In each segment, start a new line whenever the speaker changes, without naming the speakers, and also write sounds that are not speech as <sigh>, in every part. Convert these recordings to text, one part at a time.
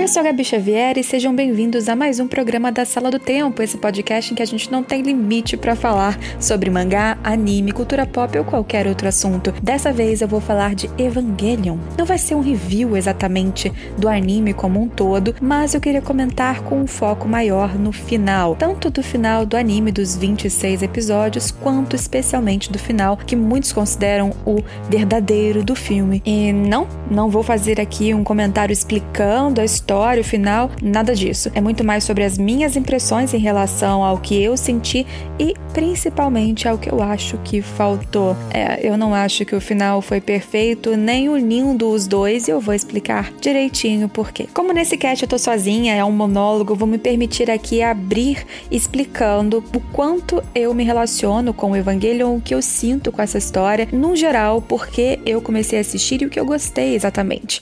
Oi, eu sou a Gabi Xavier e sejam bem-vindos a mais um programa da Sala do Tempo, esse podcast em que a gente não tem limite para falar sobre mangá, anime, cultura pop ou qualquer outro assunto. Dessa vez eu vou falar de Evangelion. Não vai ser um review exatamente do anime como um todo, mas eu queria comentar com um foco maior no final, tanto do final do anime dos 26 episódios, quanto especialmente do final, que muitos consideram o verdadeiro do filme. E não, não vou fazer aqui um comentário explicando a história, o final, nada disso. É muito mais sobre as minhas impressões em relação ao que eu senti e principalmente ao que eu acho que faltou. É, eu não acho que o final foi perfeito, nem unindo os dois, e eu vou explicar direitinho por quê. Como nesse cast eu tô sozinha, é um monólogo, vou me permitir aqui abrir explicando o quanto eu me relaciono com o Evangelion, o que eu sinto com essa história, no geral, porque eu comecei a assistir e o que eu gostei exatamente.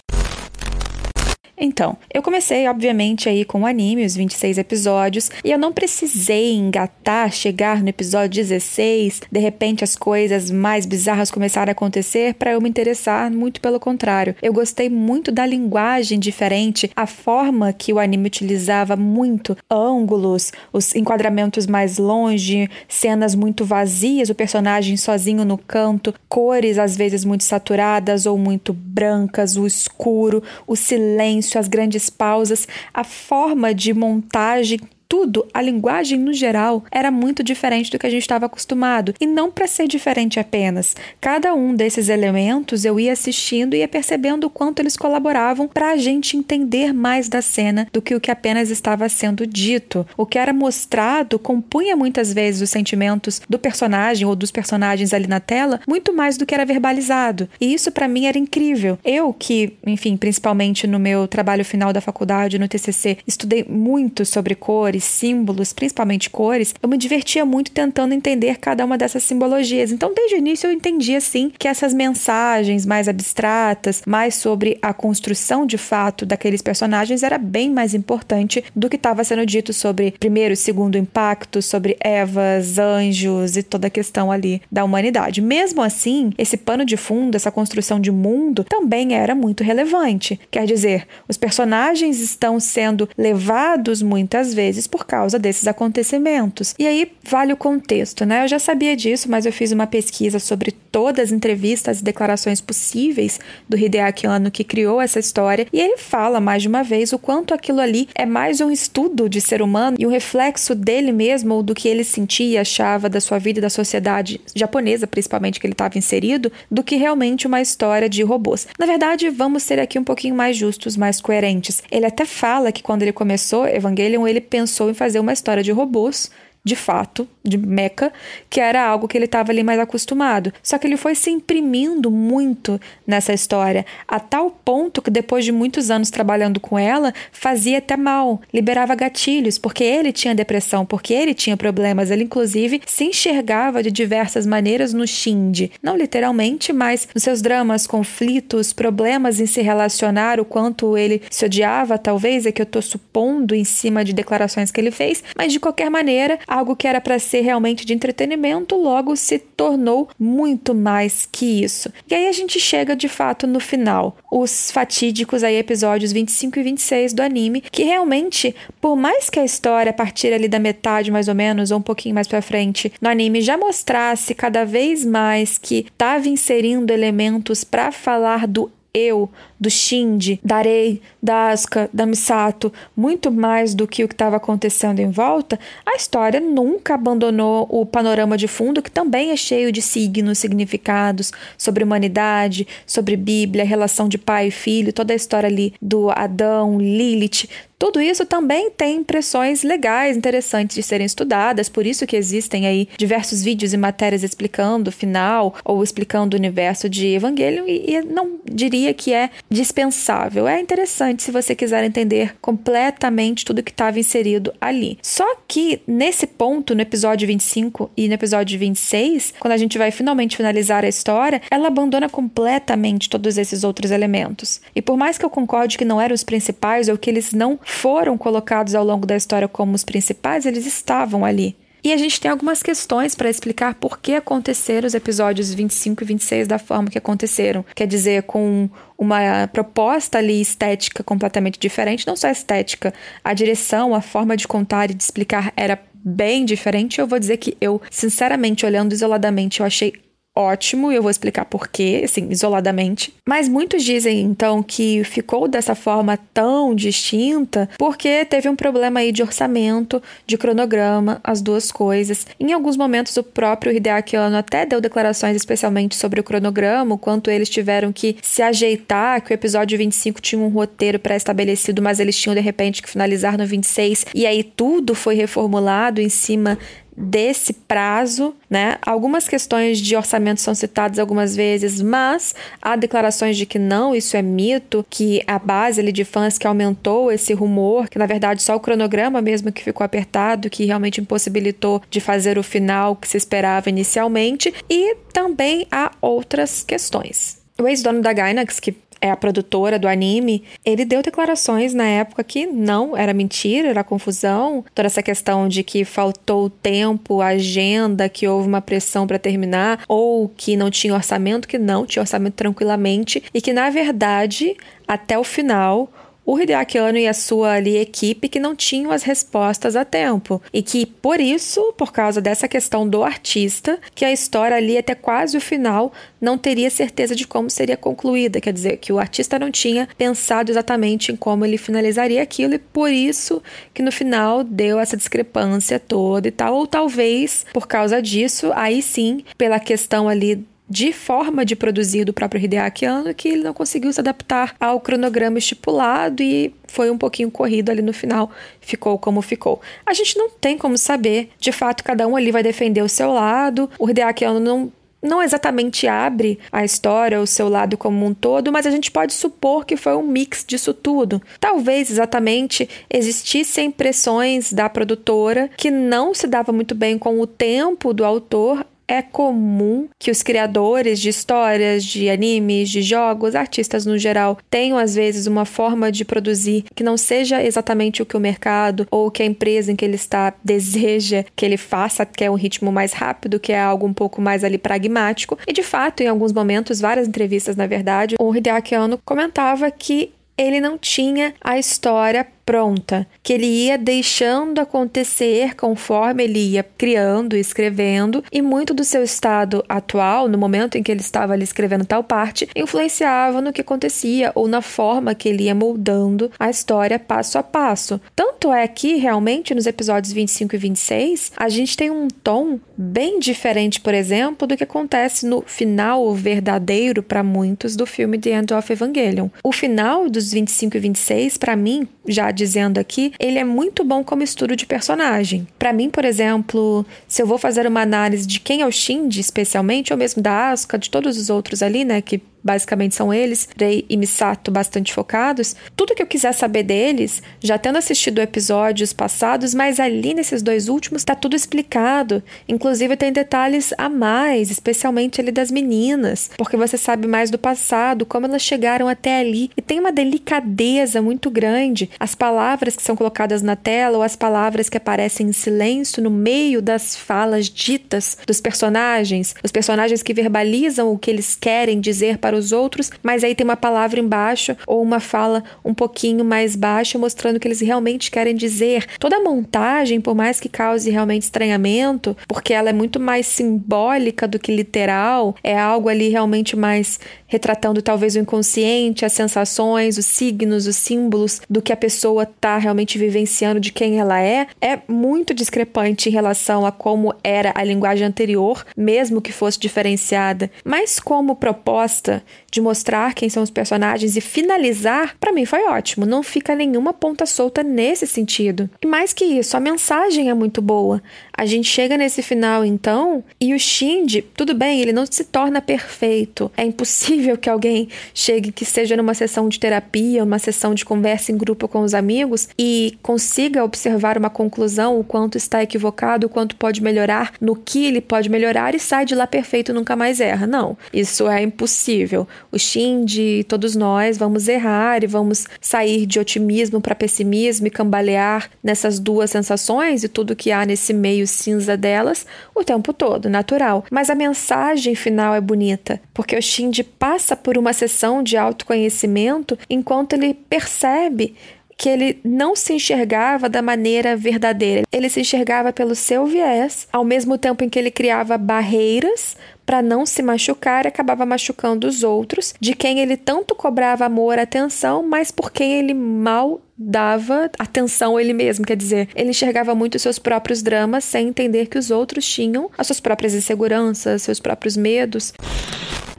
Então, eu comecei, obviamente, aí com o anime, os 26 episódios, e eu não precisei engatar, chegar no episódio 16, de repente as coisas mais bizarras começaram a acontecer para eu me interessar, muito pelo contrário. Eu gostei muito da linguagem diferente, a forma que o anime utilizava muito, ângulos, os enquadramentos mais longe, cenas muito vazias, o personagem sozinho no canto, cores às vezes muito saturadas ou muito brancas, o escuro, o silêncio silêncio, as grandes pausas, a forma de montagem tudo, a linguagem no geral, era muito diferente do que a gente estava acostumado. E não para ser diferente apenas. Cada um desses elementos eu ia assistindo e ia percebendo o quanto eles colaboravam para a gente entender mais da cena do que o que apenas estava sendo dito. O que era mostrado compunha muitas vezes os sentimentos do personagem ou dos personagens ali na tela, muito mais do que era verbalizado. E isso para mim era incrível. Eu que, enfim, principalmente no meu trabalho final da faculdade, no TCC, estudei muito sobre cores cores, símbolos, principalmente cores, eu me divertia muito tentando entender cada uma dessas simbologias. Então, desde o início, eu entendi assim que essas mensagens mais abstratas, mais sobre a construção de fato daqueles personagens, era bem mais importante do que estava sendo dito sobre primeiro e segundo impacto, sobre Evas, anjos e toda a questão ali da humanidade. Mesmo assim, esse pano de fundo, essa construção de mundo, também era muito relevante. Quer dizer, os personagens estão sendo levados muitas vezes por causa desses acontecimentos. E aí vale o contexto, né? Eu já sabia disso, mas eu fiz uma pesquisa sobre todas as entrevistas e declarações possíveis do Hideaki Anno que criou essa história, e ele fala mais de uma vez o quanto aquilo ali é mais um estudo de ser humano e um reflexo dele mesmo ou do que ele sentia achava da sua vida e da sociedade japonesa, principalmente que ele estava inserido, do que realmente uma história de robôs. Na verdade, vamos ser aqui um pouquinho mais justos, mais coerentes. Ele até fala que quando ele começou Evangelion, ele pensou pensou em fazer uma história de robôs de fato, de meca, que era algo que ele estava ali mais acostumado. Só que ele foi se imprimindo muito nessa história, a tal ponto que depois de muitos anos trabalhando com ela, fazia até mal, liberava gatilhos, porque ele tinha depressão, porque ele tinha problemas, ele inclusive se enxergava de diversas maneiras no Shinji, não literalmente, mas nos seus dramas, conflitos, problemas em se relacionar, o quanto ele se odiava, talvez é que eu estou supondo em cima de declarações que ele fez, mas de qualquer maneira, algo que era para ser realmente de entretenimento, logo se tornou muito mais que isso. E aí a gente chega de fato no final, os fatídicos aí episódios 25 e 26 do anime, que realmente, por mais que a história a partir ali da metade mais ou menos ou um pouquinho mais para frente no anime já mostrasse cada vez mais que estava inserindo elementos para falar do eu, do Shinji, da Rei, da Asuka, da Misato, muito mais do que o que estava acontecendo em volta, a história nunca abandonou o panorama de fundo, que também é cheio de signos, significados sobre humanidade, sobre Bíblia, relação de pai e filho, toda a história ali do Adão, Lilith, tudo isso também tem impressões legais, interessantes de serem estudadas, por isso que existem aí diversos vídeos e matérias explicando o final ou explicando o universo de Evangelion e, e não diria que é dispensável. É interessante se você quiser entender completamente tudo que estava inserido ali. Só que nesse ponto, no episódio 25 e no episódio 26, quando a gente vai finalmente finalizar a história, ela abandona completamente todos esses outros elementos. E por mais que eu concorde que não eram os principais ou que eles não foram colocados ao longo da história como os principais, eles estavam ali. E a gente tem algumas questões para explicar por que aconteceram os episódios 25 e 26 da forma que aconteceram. Quer dizer, com uma proposta ali estética completamente diferente, não só estética, a direção, a forma de contar e de explicar era bem diferente. Eu vou dizer que eu, sinceramente, olhando isoladamente, eu achei ótimo, e eu vou explicar porquê, assim, isoladamente. Mas muitos dizem, então, que ficou dessa forma tão distinta porque teve um problema aí de orçamento, de cronograma, as duas coisas. Em alguns momentos, o próprio Hideaki Anno até deu declarações especialmente sobre o cronograma, o quanto eles tiveram que se ajeitar, que o episódio 25 tinha um roteiro pré-estabelecido, mas eles tinham de repente que finalizar no 26, e aí tudo foi reformulado em cima desse prazo, né? Algumas questões de orçamento são citadas algumas vezes, mas há declarações de que não, isso é mito, que a base ali de fãs que aumentou esse rumor, que na verdade só o cronograma mesmo que ficou apertado, que realmente impossibilitou de fazer o final que se esperava inicialmente, e também há outras questões. O ex-dono da Gainax, que é a produtora do anime, ele deu declarações na época que não era mentira, era confusão, toda essa questão de que faltou tempo, agenda, que houve uma pressão para terminar, ou que não tinha orçamento, que não tinha orçamento tranquilamente, e que na verdade, até o final, o Hideaki Anno e a sua ali, equipe que não tinham as respostas a tempo. E que, por isso, por causa dessa questão do artista, que a história ali até quase o final não teria certeza de como seria concluída. Quer dizer, que o artista não tinha pensado exatamente em como ele finalizaria aquilo e por isso que no final deu essa discrepância toda e tal. Ou talvez, por causa disso, aí sim, pela questão ali de forma de produzir do próprio Hideaki Anno que ele não conseguiu se adaptar ao cronograma estipulado e foi um pouquinho corrido ali no final, ficou como ficou. A gente não tem como saber, de fato cada um ali vai defender o seu lado. O Hideaki Anno não não exatamente abre a história, o seu lado como um todo, mas a gente pode supor que foi um mix disso tudo. Talvez exatamente existissem pressões da produtora que não se dava muito bem com o tempo do autor é comum que os criadores de histórias, de animes, de jogos, artistas no geral, tenham às vezes uma forma de produzir que não seja exatamente o que o mercado ou que a empresa em que ele está deseja que ele faça, que é um ritmo mais rápido, que é algo um pouco mais ali pragmático. E de fato, em alguns momentos, várias entrevistas, na verdade, o Hideaki Anno comentava que ele não tinha a história pronta, que ele ia deixando acontecer conforme ele ia criando e escrevendo, e muito do seu estado atual, no momento em que ele estava ali escrevendo tal parte, influenciava no que acontecia ou na forma que ele ia moldando a história passo a passo. Tanto é que, realmente, nos episódios 25 e 26, a gente tem um tom bem diferente, por exemplo, do que acontece no final verdadeiro para muitos do filme The End of Evangelion. O final dos 25 e 26, para mim, já dizendo aqui, ele é muito bom como estudo de personagem. Para mim, por exemplo, se eu vou fazer uma análise de quem é o Shinji, especialmente, ou mesmo da Asuka, de todos os outros ali, né, que basicamente são eles, Rei e Misato bastante focados. Tudo que eu quiser saber deles, já tendo assistido episódios passados, mas ali nesses dois últimos tá tudo explicado. Inclusive tem detalhes a mais, especialmente ali das meninas, porque você sabe mais do passado, como elas chegaram até ali e tem uma delicadeza muito grande. As palavras que são colocadas na tela ou as palavras que aparecem em silêncio no meio das falas ditas dos personagens, os personagens que verbalizam o que eles querem dizer para os outros, mas aí tem uma palavra embaixo ou uma fala um pouquinho mais baixa, mostrando que eles realmente querem dizer. Toda a montagem, por mais que cause realmente estranhamento, porque ela é muito mais simbólica do que literal, é algo ali realmente mais retratando talvez o inconsciente, as sensações, os signos, os símbolos do que a pessoa está realmente vivenciando, de quem ela é, é muito discrepante em relação a como era a linguagem anterior, mesmo que fosse diferenciada. Mas como proposta, de mostrar quem são os personagens e finalizar, para mim foi ótimo. Não fica nenhuma ponta solta nesse sentido. E mais que isso, a mensagem é muito boa. A gente chega nesse final então e o Shinji, tudo bem, ele não se torna perfeito. É impossível que alguém chegue que seja numa sessão de terapia, uma sessão de conversa em grupo com os amigos e consiga observar uma conclusão, o quanto está equivocado, o quanto pode melhorar, no que ele pode melhorar e sai de lá perfeito nunca mais erra. Não, isso é impossível possível. O Shinji, todos nós vamos errar e vamos sair de otimismo para pessimismo e cambalear nessas duas sensações e tudo que há nesse meio cinza delas o tempo todo, natural. Mas a mensagem final é bonita, porque o Shinji passa por uma sessão de autoconhecimento enquanto ele percebe que ele não se enxergava da maneira verdadeira. Ele se enxergava pelo seu viés, ao mesmo tempo em que ele criava barreiras para não se machucar e acabava machucando os outros, de quem ele tanto cobrava amor, atenção, mas por quem ele mal dava atenção a ele mesmo, quer dizer, ele enxergava muito os seus próprios dramas sem entender que os outros tinham as suas próprias inseguranças, seus próprios medos.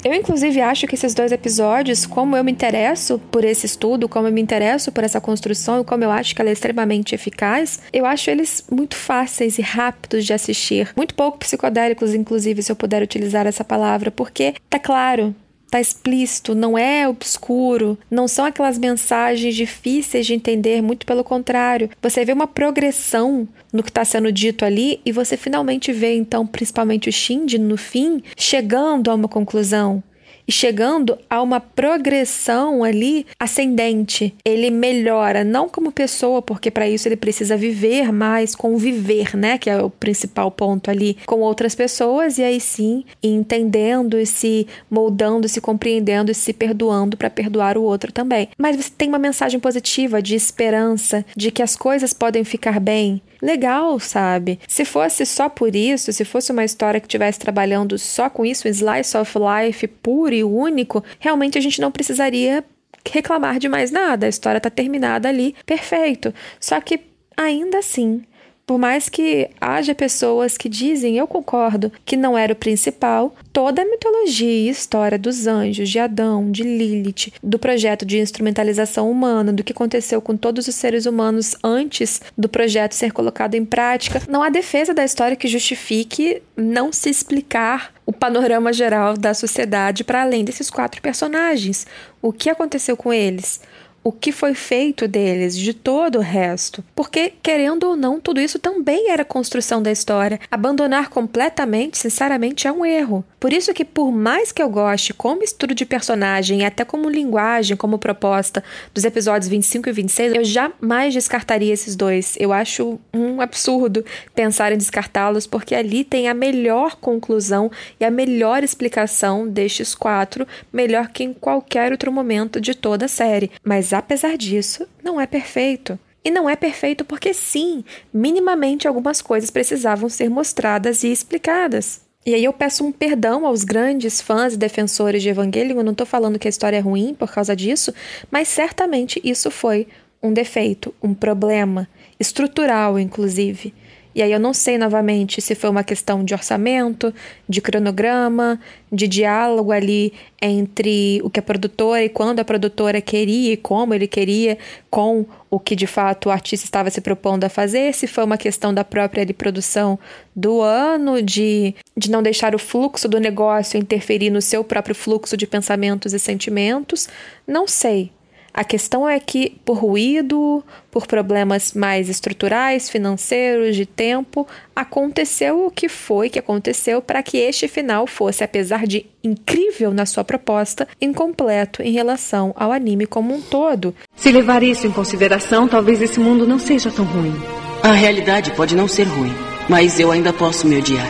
Eu, inclusive, acho que esses dois episódios, como eu me interesso por esse estudo, como eu me interesso por essa construção e como eu acho que ela é extremamente eficaz, eu acho eles muito fáceis e rápidos de assistir. Muito pouco psicodélicos, inclusive, se eu puder utilizar essa palavra, porque tá claro, tá explícito, não é obscuro, não são aquelas mensagens difíceis de entender, muito pelo contrário. Você vê uma progressão no que está sendo dito ali e você finalmente vê, então, principalmente o Shinji no fim, chegando a uma conclusão e chegando a uma progressão ali ascendente. Ele melhora não como pessoa, porque para isso ele precisa viver mais, conviver, né, que é o principal ponto ali com outras pessoas e aí sim, entendendo e se moldando, se compreendendo e se perdoando para perdoar o outro também. Mas você tem uma mensagem positiva de esperança, de que as coisas podem ficar bem, legal, sabe? Se fosse só por isso, se fosse uma história que estivesse trabalhando só com isso, um slice of life puro e único, realmente a gente não precisaria reclamar de mais nada. A história tá terminada ali, perfeito. Só que ainda assim, por mais que haja pessoas que dizem, eu concordo, que não era o principal, toda a mitologia e história dos anjos, de Adão, de Lilith, do projeto de instrumentalização humana, do que aconteceu com todos os seres humanos antes do projeto ser colocado em prática, não há defesa da história que justifique não se explicar o panorama geral da sociedade para além desses quatro personagens. O que aconteceu com eles? O que foi feito deles, de todo o resto. Porque, querendo ou não, tudo isso também era construção da história. Abandonar completamente, sinceramente, é um erro. Por isso que, por mais que eu goste, como estudo de personagem e até como linguagem, como proposta dos episódios 25 e 26, eu jamais descartaria esses dois. Eu acho um absurdo pensar em descartá-los, porque ali tem a melhor conclusão e a melhor explicação destes quatro, melhor que em qualquer outro momento de toda a série. Mas mas apesar disso, não é perfeito. E não é perfeito porque, sim, minimamente algumas coisas precisavam ser mostradas e explicadas. E aí eu peço um perdão aos grandes fãs e defensores de Evangelion, eu não estou falando que a história é ruim por causa disso, mas certamente isso foi um defeito, um problema, estrutural inclusive. E aí eu não sei novamente se foi uma questão de orçamento, de cronograma, de diálogo ali entre o que a produtora e quando a produtora queria e como ele queria com o que de fato o artista estava se propondo a fazer, se foi uma questão da própria ali, produção do ano, de, de não deixar o fluxo do negócio interferir no seu próprio fluxo de pensamentos e sentimentos, não sei. A questão é que, por ruído, por problemas mais estruturais, financeiros, de tempo, aconteceu o que foi que aconteceu para que este final fosse, apesar de incrível na sua proposta, incompleto em relação ao anime como um todo.
Se levar isso em consideração, talvez esse mundo não seja tão ruim.
A realidade pode não ser ruim, mas eu ainda posso me odiar.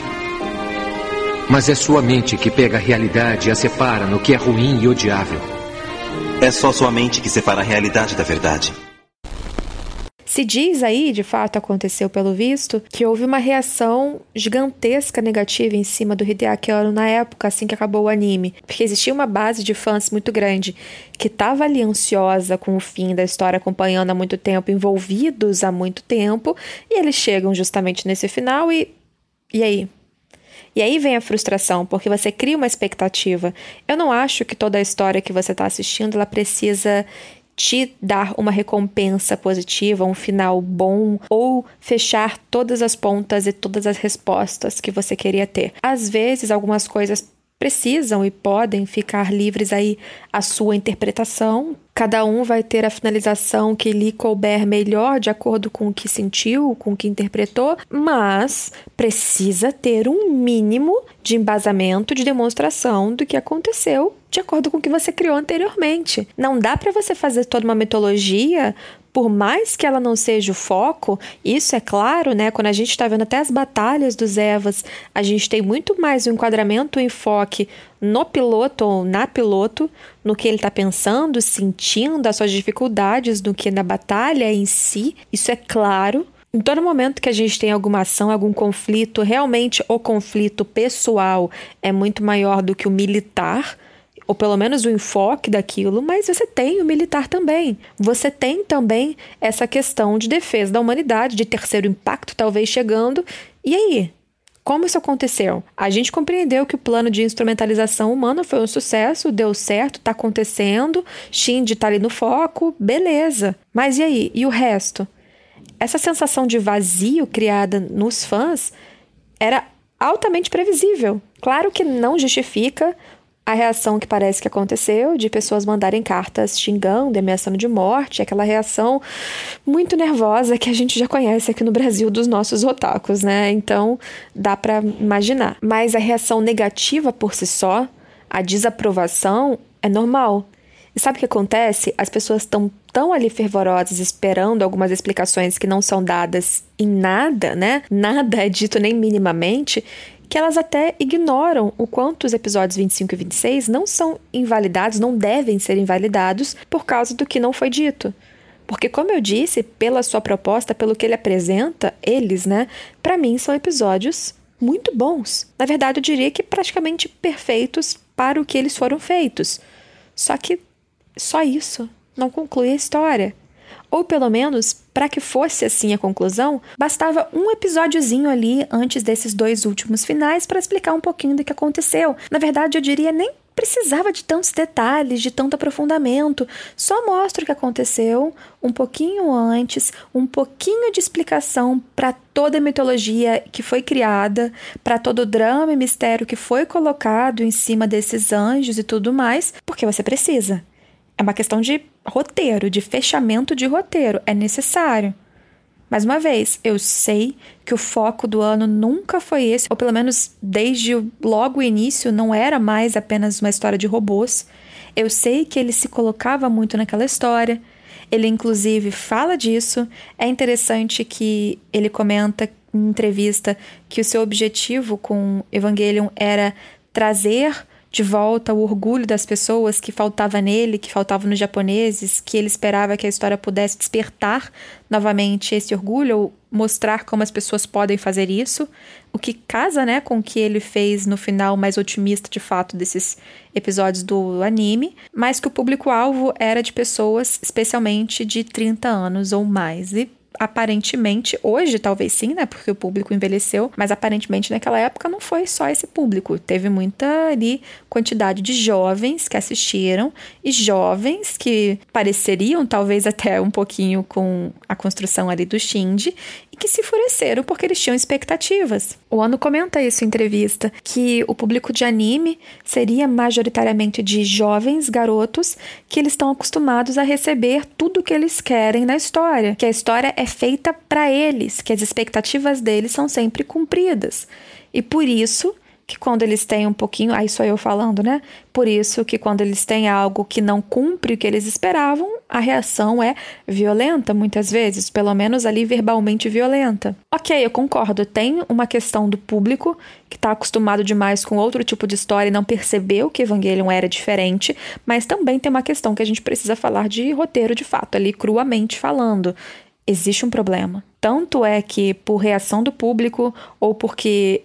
Mas é sua mente que pega a realidade e a separa no que é ruim e odiável.
É só sua mente que separa a realidade da verdade.
Se diz aí, de fato aconteceu pelo visto, que houve uma reação gigantesca negativa em cima do Hideaki Anno na época, assim que acabou o anime. Porque existia uma base de fãs muito grande que estava ali ansiosa com o fim da história, acompanhando há muito tempo, envolvidos há muito tempo, e eles chegam justamente nesse final e. E aí? E aí vem a frustração, porque você cria uma expectativa. Eu não acho que toda a história que você está assistindo ela precisa te dar uma recompensa positiva, um final bom ou fechar todas as pontas e todas as respostas que você queria ter. Às vezes, algumas coisas precisam e podem ficar livres aí à sua interpretação. Cada um vai ter a finalização que lhe couber melhor de acordo com o que sentiu, com o que interpretou, mas precisa ter um mínimo de embasamento, de demonstração do que aconteceu de acordo com o que você criou anteriormente. Não dá para você fazer toda uma mitologia por mais que ela não seja o foco, isso é claro, né? Quando a gente está vendo até as batalhas dos Evas, a gente tem muito mais o enquadramento, o enfoque no piloto ou na piloto, no que ele está pensando, sentindo, as suas dificuldades, do que na batalha em si. Isso é claro. Em todo momento que a gente tem alguma ação, algum conflito, realmente o conflito pessoal é muito maior do que o militar ou pelo menos o enfoque daquilo, mas você tem o militar também. Você tem também essa questão de defesa da humanidade, de terceiro impacto talvez chegando. E aí? Como isso aconteceu? A gente compreendeu que o plano de instrumentalização humana foi um sucesso, deu certo, está acontecendo, Shinji está ali no foco, beleza. Mas e aí? E o resto? Essa sensação de vazio criada nos fãs era altamente previsível. Claro que não justifica a reação que parece que aconteceu de pessoas mandarem cartas xingando, ameaçando de morte, aquela reação muito nervosa que a gente já conhece aqui no Brasil dos nossos otakus, né? Então dá para imaginar. Mas a reação negativa por si só, a desaprovação, é normal. E sabe o que acontece? As pessoas estão tão ali fervorosas esperando algumas explicações que não são dadas em nada, né? Nada é dito nem minimamente, que elas até ignoram o quanto os episódios 25 e 26 não são invalidados, não devem ser invalidados por causa do que não foi dito. Porque, como eu disse, pela sua proposta, pelo que ele apresenta, eles, né, para mim são episódios muito bons. Na verdade, eu diria que praticamente perfeitos para o que eles foram feitos. Só que só isso não conclui a história. Ou pelo menos, para que fosse assim a conclusão, bastava um episódiozinho ali antes desses dois últimos finais para explicar um pouquinho do que aconteceu. Na verdade, eu diria nem precisava de tantos detalhes, de tanto aprofundamento. Só mostra o que aconteceu um pouquinho antes, um pouquinho de explicação para toda a mitologia que foi criada, para todo o drama e mistério que foi colocado em cima desses anjos e tudo mais, porque você precisa. É uma questão de roteiro, de fechamento de roteiro. É necessário. Mais uma vez, eu sei que o foco do ano nunca foi esse, ou pelo menos desde logo o início não era mais apenas uma história de robôs. Eu sei que ele se colocava muito naquela história. Ele, inclusive, fala disso. É interessante que ele comenta em entrevista que o seu objetivo com Evangelion era trazer de volta o orgulho das pessoas que faltava nele, que faltava nos japoneses, que ele esperava que a história pudesse despertar novamente esse orgulho ou mostrar como as pessoas podem fazer isso, o que casa, né, com o que ele fez no final mais otimista de fato desses episódios do anime, mas que o público-alvo era de pessoas especialmente de 30 anos ou mais. E aparentemente, hoje talvez sim, né? Porque o público envelheceu, mas aparentemente naquela época não foi só esse público. Teve muita ali quantidade de jovens que assistiram e jovens que pareceriam talvez até um pouquinho com a construção ali do Shinji que se enfureceram porque eles tinham expectativas. O Ano comenta isso em entrevista, que o público de anime seria majoritariamente de jovens garotos que eles estão acostumados a receber tudo o que eles querem na história, que a história é feita para eles, que as expectativas deles são sempre cumpridas. E por isso que quando eles têm um pouquinho, aí sou eu falando, né? Por isso que quando eles têm algo que não cumpre o que eles esperavam, a reação é violenta muitas vezes, pelo menos ali verbalmente violenta. Ok, eu concordo, tem uma questão do público que está acostumado demais com outro tipo de história e não percebeu que Evangelion era diferente, mas também tem uma questão que a gente precisa falar de roteiro de fato, ali cruamente falando existe um problema. Tanto é que, por reação do público ou porque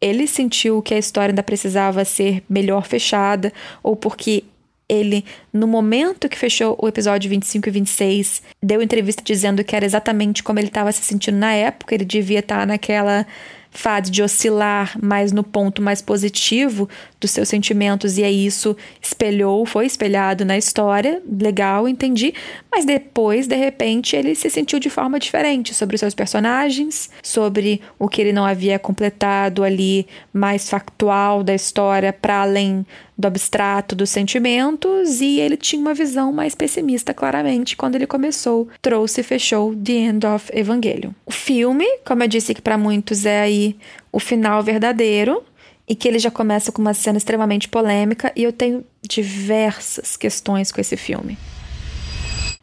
ele sentiu que a história ainda precisava ser melhor fechada, ou porque ele, no momento que fechou o episódio 25 e 26, deu entrevista dizendo que era exatamente como ele estava se sentindo na época, ele devia estar naquela fase de oscilar mais no ponto mais positivo dos seus sentimentos e aí isso espelhou, foi espelhado na história, legal, entendi, mas depois, de repente, ele se sentiu de forma diferente sobre os seus personagens, sobre o que ele não havia completado ali mais factual da história para além do abstrato dos sentimentos e ele tinha uma visão mais pessimista, claramente, quando ele começou, trouxe e fechou The End of Evangelion. O filme, como eu disse que para muitos é aí o final verdadeiro, e que ele já começa com uma cena extremamente polêmica, e eu tenho diversas questões com esse filme.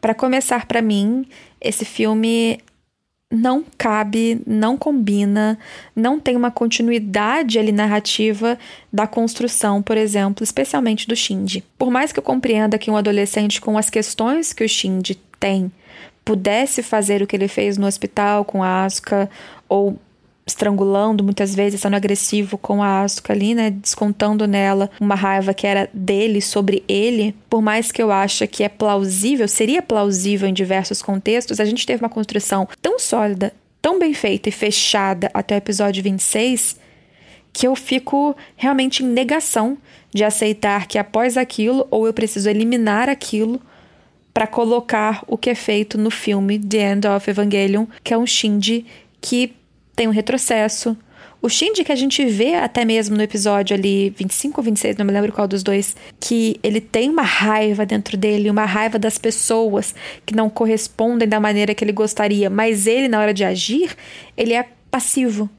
Para começar, para mim, esse filme não cabe, não combina, não tem uma continuidade ali narrativa da construção, por exemplo, especialmente do Shinji. Por mais que eu compreenda que um adolescente com as questões que o Shinji tem pudesse fazer o que ele fez no hospital com a Asuka ou estrangulando, muitas vezes sendo agressivo com a Asuka ali, né, descontando nela uma raiva que era dele sobre ele, por mais que eu ache que é plausível, seria plausível em diversos contextos, a gente teve uma construção tão sólida, tão bem feita e fechada até o episódio 26, que eu fico realmente em negação de aceitar que após aquilo, ou eu preciso eliminar aquilo para colocar o que é feito no filme The End of Evangelion, que é um Shinji que tem um retrocesso. O Shinji que a gente vê até mesmo no episódio ali 25 ou 26, não me lembro qual dos dois, que ele tem uma raiva dentro dele, uma raiva das pessoas que não correspondem da maneira que ele gostaria, mas ele na hora de agir, ele é passivo.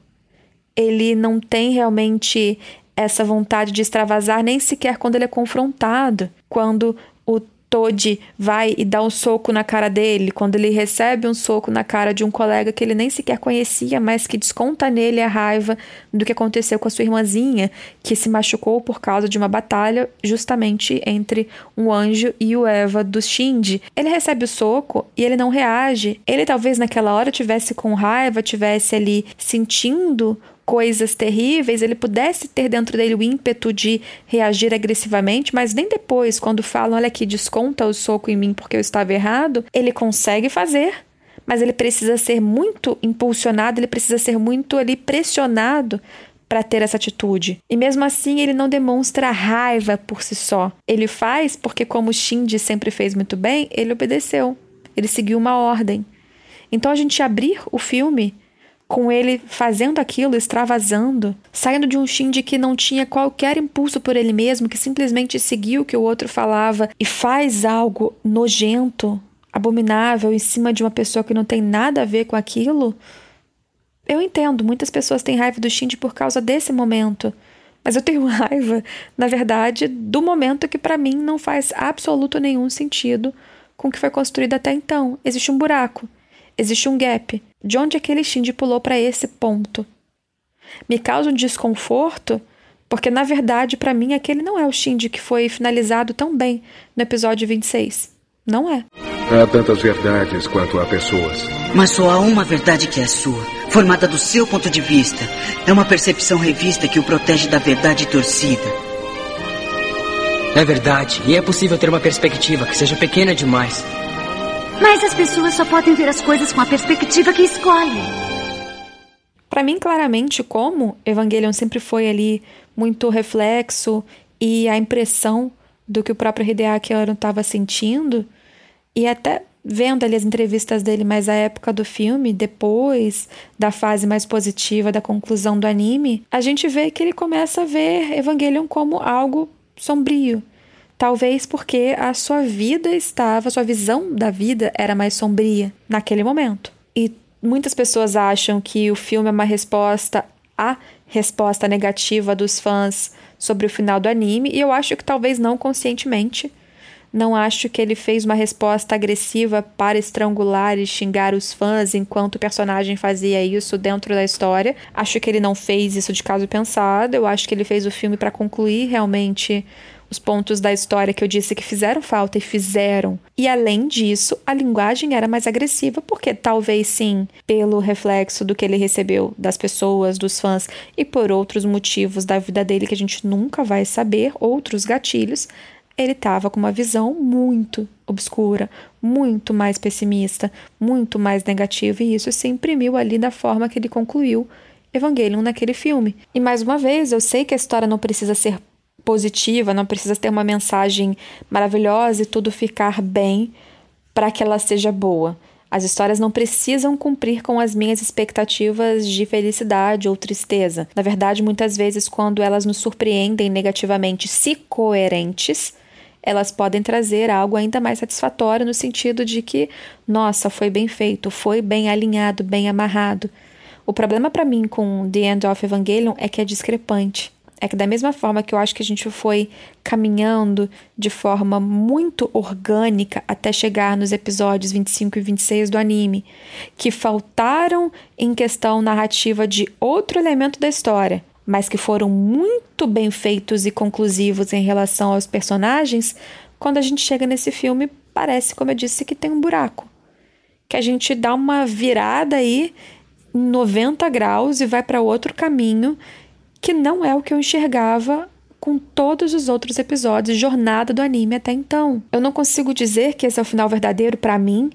Ele não tem realmente essa vontade de extravasar nem sequer quando ele é confrontado. Quando o Todd vai e dá um soco na cara dele, quando ele recebe um soco na cara de um colega que ele nem sequer conhecia, mas que desconta nele a raiva do que aconteceu com a sua irmãzinha, que se machucou por causa de uma batalha justamente entre um anjo e o Eva do Shinji. Ele recebe o soco e ele não reage. Ele talvez naquela hora tivesse com raiva, tivesse ali sentindo coisas terríveis, ele pudesse ter dentro dele o ímpeto de reagir agressivamente, mas nem depois, quando falam, olha aqui, desconta o soco em mim porque eu estava errado, ele consegue fazer, mas ele precisa ser muito impulsionado, ele precisa ser muito ali pressionado para ter essa atitude. E mesmo assim, ele não demonstra raiva por si só. Ele faz porque, como Shinji sempre fez muito bem, ele obedeceu. Ele seguiu uma ordem. Então, a gente abrir o filme com ele fazendo aquilo, extravasando, saindo de um Shinji que não tinha qualquer impulso por ele mesmo, que simplesmente seguiu o que o outro falava e faz algo nojento, abominável em cima de uma pessoa que não tem nada a ver com aquilo. Eu entendo, muitas pessoas têm raiva do Shinji por causa desse momento. Mas eu tenho <laughs> raiva, na verdade, do momento que para mim não faz absoluto nenhum sentido com o que foi construído até então. Existe um buraco. Existe um gap. De onde aquele Shinji pulou para esse ponto? Me causa um desconforto, porque na verdade, para mim, aquele não é o Shinji que foi finalizado tão bem no episódio 26. Não é.
Há tantas verdades quanto há pessoas.
Mas só há uma verdade que é sua, formada do seu ponto de vista. É uma percepção revista que o protege da verdade torcida.
É verdade, e é possível ter uma perspectiva que seja pequena demais.
Mas as pessoas só podem ver as coisas com a perspectiva que escolhem.
Para mim, claramente, como Evangelion sempre foi ali muito reflexo e a impressão do que o próprio Hideaki Anno estava sentindo, e até vendo ali as entrevistas dele mais à época do filme, depois da fase mais positiva da conclusão do anime, a gente vê que ele começa a ver Evangelion como algo sombrio, Talvez porque a sua vida estava, a sua visão da vida era mais sombria naquele momento. E muitas pessoas acham que o filme é uma resposta à resposta negativa dos fãs sobre o final do anime, e eu acho que talvez não conscientemente. Não acho que ele fez uma resposta agressiva para estrangular e xingar os fãs enquanto o personagem fazia isso dentro da história. Acho que ele não fez isso de caso pensado. Eu acho que ele fez o filme para concluir realmente os pontos da história que eu disse que fizeram falta e fizeram. E além disso, a linguagem era mais agressiva, porque talvez sim, pelo reflexo do que ele recebeu das pessoas, dos fãs e por outros motivos da vida dele que a gente nunca vai saber, outros gatilhos, ele estava com uma visão muito obscura, muito mais pessimista, muito mais negativa, e isso se imprimiu ali da forma que ele concluiu Evangelion naquele filme. E mais uma vez, eu sei que a história não precisa ser positiva, não precisa ter uma mensagem maravilhosa e tudo ficar bem para que ela seja boa. As histórias não precisam cumprir com as minhas expectativas de felicidade ou tristeza. Na verdade, muitas vezes, quando elas nos surpreendem negativamente, se coerentes, elas podem trazer algo ainda mais satisfatório no sentido de que, nossa, foi bem feito, foi bem alinhado, bem amarrado. O problema para mim com The End of Evangelion é que é discrepante é que da mesma forma que eu acho que a gente foi caminhando de forma muito orgânica até chegar nos episódios 25 e 26 do anime, que faltaram em questão narrativa de outro elemento da história, mas que foram muito bem feitos e conclusivos em relação aos personagens, quando a gente chega nesse filme, parece, como eu disse, que tem um buraco. Que a gente dá uma virada aí em 90 graus e vai para outro caminho que não é o que eu enxergava com todos os outros episódios de jornada do anime até então. Eu não consigo dizer que esse é o final verdadeiro para mim,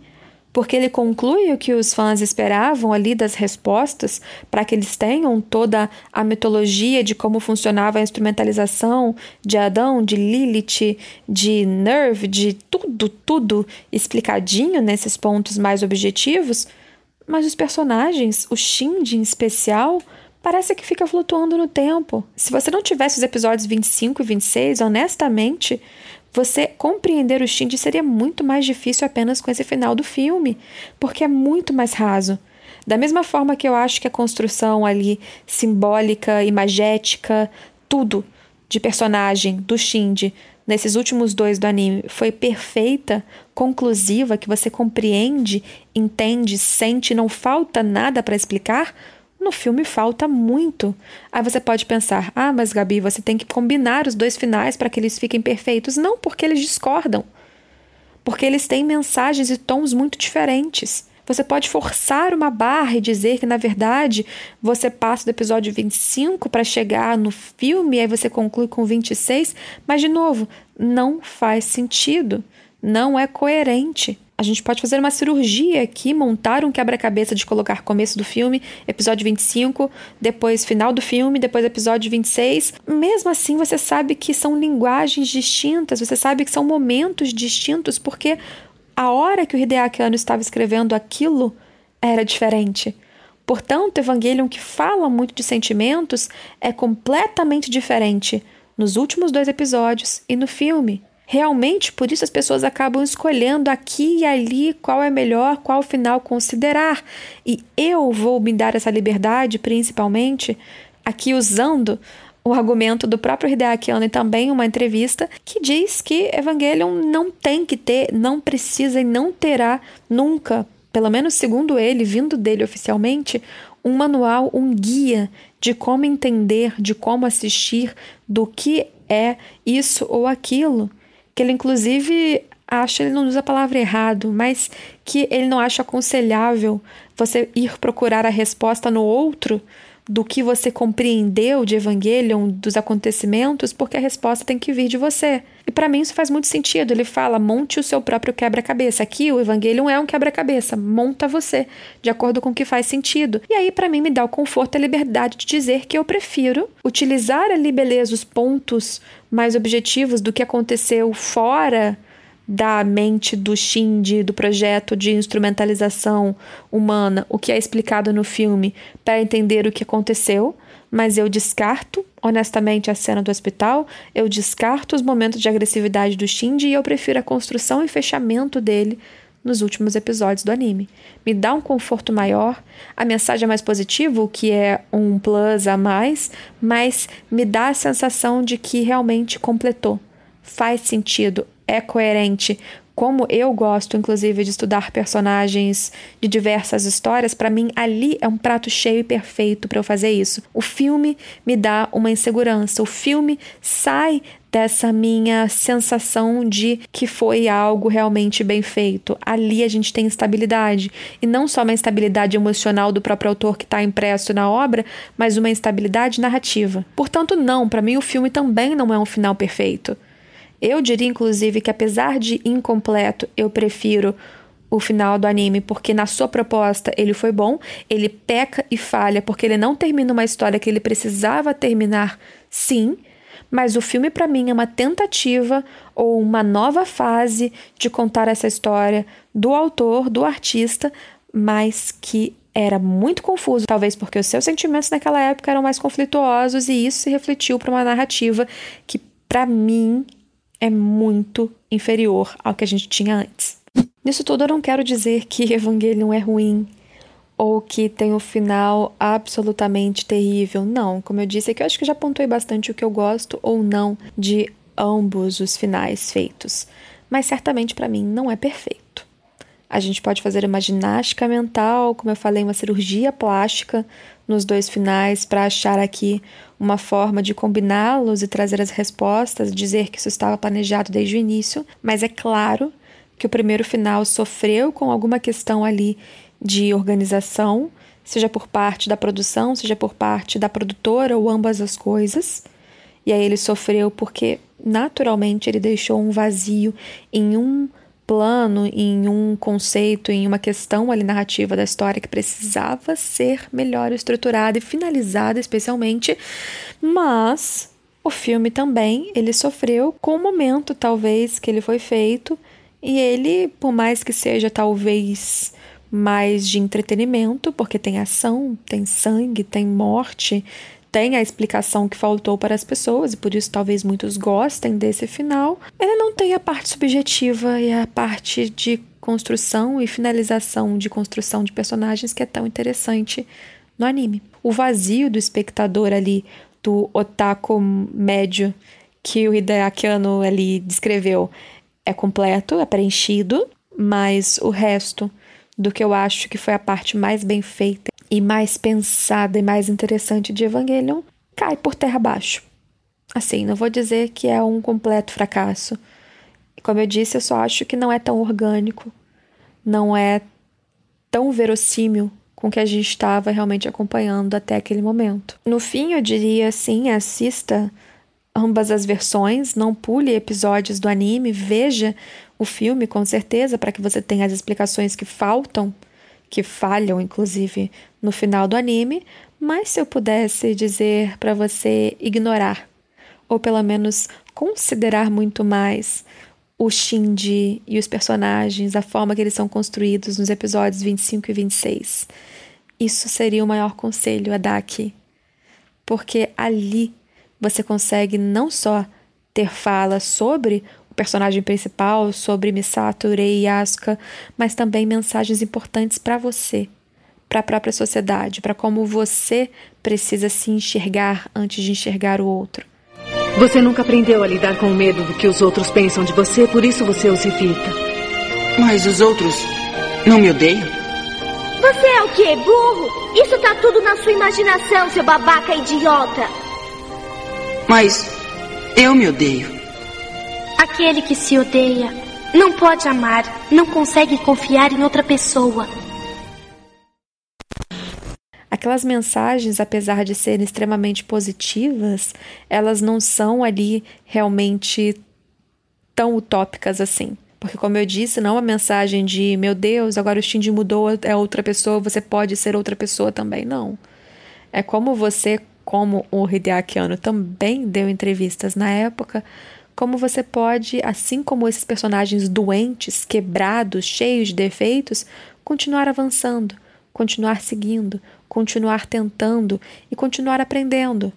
porque ele conclui o que os fãs esperavam ali das respostas, para que eles tenham toda a mitologia de como funcionava a instrumentalização de Adão, de Lilith, de Nerve, de tudo, tudo explicadinho nesses pontos mais objetivos. Mas os personagens, o Shinji em especial, parece que fica flutuando no tempo. Se você não tivesse os episódios 25 e 26, honestamente, você compreender o Shinji seria muito mais difícil apenas com esse final do filme, porque é muito mais raso. Da mesma forma que eu acho que a construção ali simbólica, imagética, tudo de personagem do Shinji nesses últimos dois do anime foi perfeita, conclusiva, que você compreende, entende, sente, não falta nada para explicar, no filme falta muito. Aí você pode pensar: ah, mas Gabi, você tem que combinar os dois finais para que eles fiquem perfeitos. Não, porque eles discordam. Porque eles têm mensagens e tons muito diferentes. Você pode forçar uma barra e dizer que, na verdade, você passa do episódio 25 para chegar no filme e aí você conclui com 26, mas, de novo, não faz sentido. Não é coerente. A gente pode fazer uma cirurgia aqui, montar um quebra-cabeça de colocar começo do filme, episódio 25, depois final do filme, depois episódio 26. Mesmo assim, você sabe que são linguagens distintas, você sabe que são momentos distintos, porque a hora que o Hideaki Anno estava escrevendo aquilo era diferente. Portanto, Evangelion, que fala muito de sentimentos, é completamente diferente nos últimos dois episódios e no filme. Realmente, por isso as pessoas acabam escolhendo aqui e ali qual é melhor, qual final considerar. E eu vou me dar essa liberdade, principalmente, aqui usando o argumento do próprio Hideaki Anno e também uma entrevista que diz que Evangelion não tem que ter, não precisa e não terá nunca, pelo menos segundo ele, vindo dele oficialmente, um manual, um guia de como entender, de como assistir, do que é isso ou aquilo que ele inclusive acha, ele não usa a palavra errado, mas que ele não acha aconselhável você ir procurar a resposta no outro do que você compreendeu de Evangelion, dos acontecimentos, porque a resposta tem que vir de você. E para mim isso faz muito sentido. Ele fala: monte o seu próprio quebra-cabeça. Aqui o Evangelion é um quebra-cabeça, monta você, de acordo com o que faz sentido. E aí, para mim, me dá o conforto e a liberdade de dizer que eu prefiro utilizar ali, beleza, os pontos mais objetivos do que aconteceu fora da mente do Shinji, do projeto de instrumentalização humana, o que é explicado no filme, para entender o que aconteceu, mas eu descarto, honestamente, a cena do hospital, eu descarto os momentos de agressividade do Shinji e eu prefiro a construção e fechamento dele nos últimos episódios do anime. Me dá um conforto maior, a mensagem é mais positiva, o que é um plus a mais, mas me dá a sensação de que realmente completou. Faz sentido, é coerente. Como eu gosto, inclusive, de estudar personagens de diversas histórias, para mim ali é um prato cheio e perfeito para eu fazer isso. O filme me dá uma insegurança, o filme sai dessa minha sensação de que foi algo realmente bem feito. Ali a gente tem estabilidade. E não só uma instabilidade emocional do próprio autor que está impresso na obra, mas uma instabilidade narrativa. Portanto, não, para mim o filme também não é um final perfeito. Eu diria, inclusive, que apesar de incompleto, eu prefiro o final do anime, porque na sua proposta ele foi bom, ele peca e falha, porque ele não termina uma história que ele precisava terminar, sim, mas o filme para mim é uma tentativa ou uma nova fase de contar essa história do autor, do artista, mas que era muito confuso, talvez porque os seus sentimentos naquela época eram mais conflituosos e isso se refletiu para uma narrativa que para mim é muito inferior ao que a gente tinha antes. Nisso tudo, eu não quero dizer que <laughs> Evangelion é ruim ou que tem um final absolutamente terrível. Não, como eu disse aqui, eu acho que já pontuei bastante o que eu gosto ou não de ambos os finais feitos. Mas certamente para mim não é perfeito. A gente pode fazer uma ginástica mental, como eu falei, uma cirurgia plástica nos dois finais para achar aqui uma forma de combiná-los e trazer as respostas, dizer que isso estava planejado desde o início, mas é claro que o primeiro final sofreu com alguma questão ali de organização, seja por parte da produção, seja por parte da produtora ou ambas as coisas. E aí ele sofreu porque naturalmente ele deixou um vazio em um plano, em um conceito, em uma questão ali narrativa da história que precisava ser melhor estruturada e finalizada, especialmente, mas o filme também ele sofreu com o momento talvez que ele foi feito e ele, por mais que seja talvez mais de entretenimento, porque tem ação, tem sangue, tem morte, tem a explicação que faltou para as pessoas e por isso talvez muitos gostem desse final. Ele não tem a parte subjetiva e a parte de construção e finalização de construção de personagens que é tão interessante no anime. O vazio do espectador ali, do otaku médio que o Hideaki Anno ali descreveu, é completo, é preenchido, mas o resto do que eu acho que foi a parte mais bem feita e mais pensada e mais interessante de Evangelion cai por terra abaixo. Assim, não vou dizer que é um completo fracasso. Como eu disse, eu só acho que não é tão orgânico, não é tão verossímil com que a gente estava realmente acompanhando até aquele momento. No fim, eu diria assim: assista ambas as versões, não pule episódios do anime, veja o filme com certeza para que você tenha as explicações que faltam, que falham inclusive no final do anime, mas se eu pudesse dizer para você ignorar ou pelo menos considerar muito mais o Shinji e os personagens, a forma que eles são construídos nos episódios 25 e 26. Isso seria o maior conselho a dar aqui. Porque ali você consegue não só ter fala sobre o personagem principal, sobre Misato, Rei e Asuka, mas também mensagens importantes para você, para a própria sociedade, para como você precisa se enxergar antes de enxergar o outro.
Você nunca aprendeu a lidar com o medo do que os outros pensam de você, por isso você os evita.
Mas os outros não me odeiam?
Você é o quê? Burro? Isso tá tudo na sua imaginação, seu babaca idiota.
Mas eu me odeio.
Aquele que se odeia não pode amar, não consegue confiar em outra pessoa.
Aquelas mensagens, apesar de serem extremamente positivas, elas não são ali realmente tão utópicas assim. Porque, como eu disse, não é uma mensagem de meu Deus, agora o Shinji mudou, é outra pessoa, você pode ser outra pessoa também. Não. É como você como o Hideaki Anno também deu entrevistas na época, como você pode, assim como esses personagens doentes, quebrados, cheios de defeitos, continuar avançando, continuar seguindo, continuar tentando e continuar aprendendo.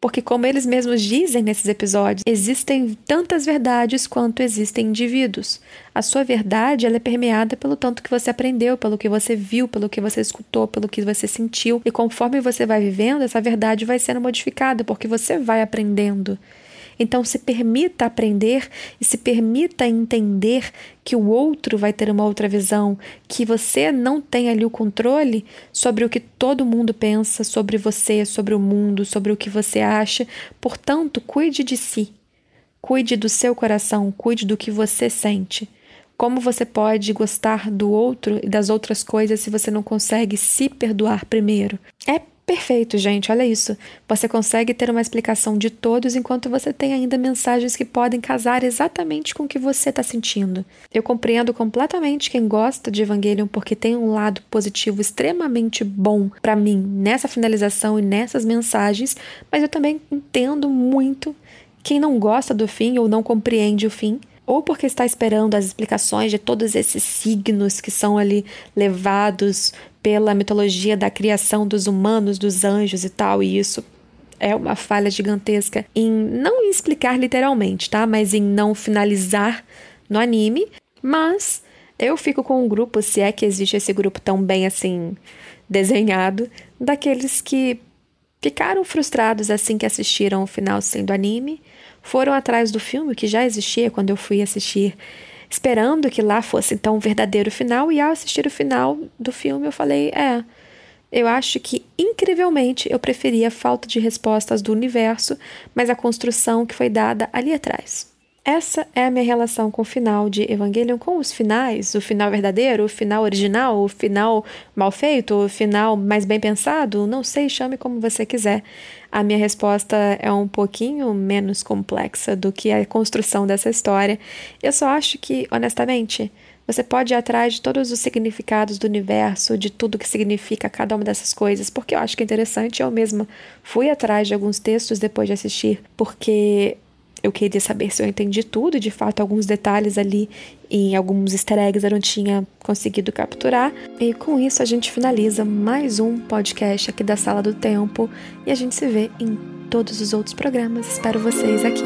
Porque, como eles mesmos dizem nesses episódios, existem tantas verdades quanto existem indivíduos. A sua verdade ela é permeada pelo tanto que você aprendeu, pelo que você viu, pelo que você escutou, pelo que você sentiu. E conforme você vai vivendo, essa verdade vai sendo modificada, porque você vai aprendendo. Então, se permita aprender e se permita entender que o outro vai ter uma outra visão, que você não tem ali o controle sobre o que todo mundo pensa sobre você, sobre o mundo, sobre o que você acha. Portanto, cuide de si. Cuide do seu coração, cuide do que você sente. Como você pode gostar do outro e das outras coisas se você não consegue se perdoar primeiro? É Perfeito, gente, olha isso. Você consegue ter uma explicação de todos enquanto você tem ainda mensagens que podem casar exatamente com o que você está sentindo. Eu compreendo completamente quem gosta de Evangelion porque tem um lado positivo extremamente bom para mim nessa finalização e nessas mensagens, mas eu também entendo muito quem não gosta do fim ou não compreende o fim ou porque está esperando as explicações de todos esses signos que são ali levados pela mitologia da criação dos humanos, dos anjos e tal, e isso é uma falha gigantesca em não explicar literalmente, tá? Mas em não finalizar no anime, mas Eu fico com um grupo, se é que existe esse grupo tão bem assim desenhado, daqueles que ficaram frustrados assim que assistiram o final sendo anime, foram atrás do filme que já existia quando eu fui assistir, esperando que lá fosse então o verdadeiro final, e ao assistir o final do filme eu falei: é. Eu acho que, incrivelmente, eu preferia a falta de respostas do universo, mas a construção que foi dada ali atrás. Essa é a minha relação com o final de Evangelion, com os finais, o final verdadeiro, o final original, o final mal feito, o final mais bem pensado, não sei, chame como você quiser. A minha resposta é um pouquinho menos complexa do que a construção dessa história. Eu só acho que, honestamente, você pode ir atrás de todos os significados do universo, de tudo que significa cada uma dessas coisas, porque eu acho que é interessante. Eu mesma fui atrás de alguns textos depois de assistir, porque eu queria saber se eu entendi tudo, e de fato alguns detalhes ali em alguns easter eggs eu não tinha conseguido capturar. E com isso a gente finaliza mais um podcast aqui da Sala do Tempo e a gente se vê em todos os outros programas. Espero vocês aqui.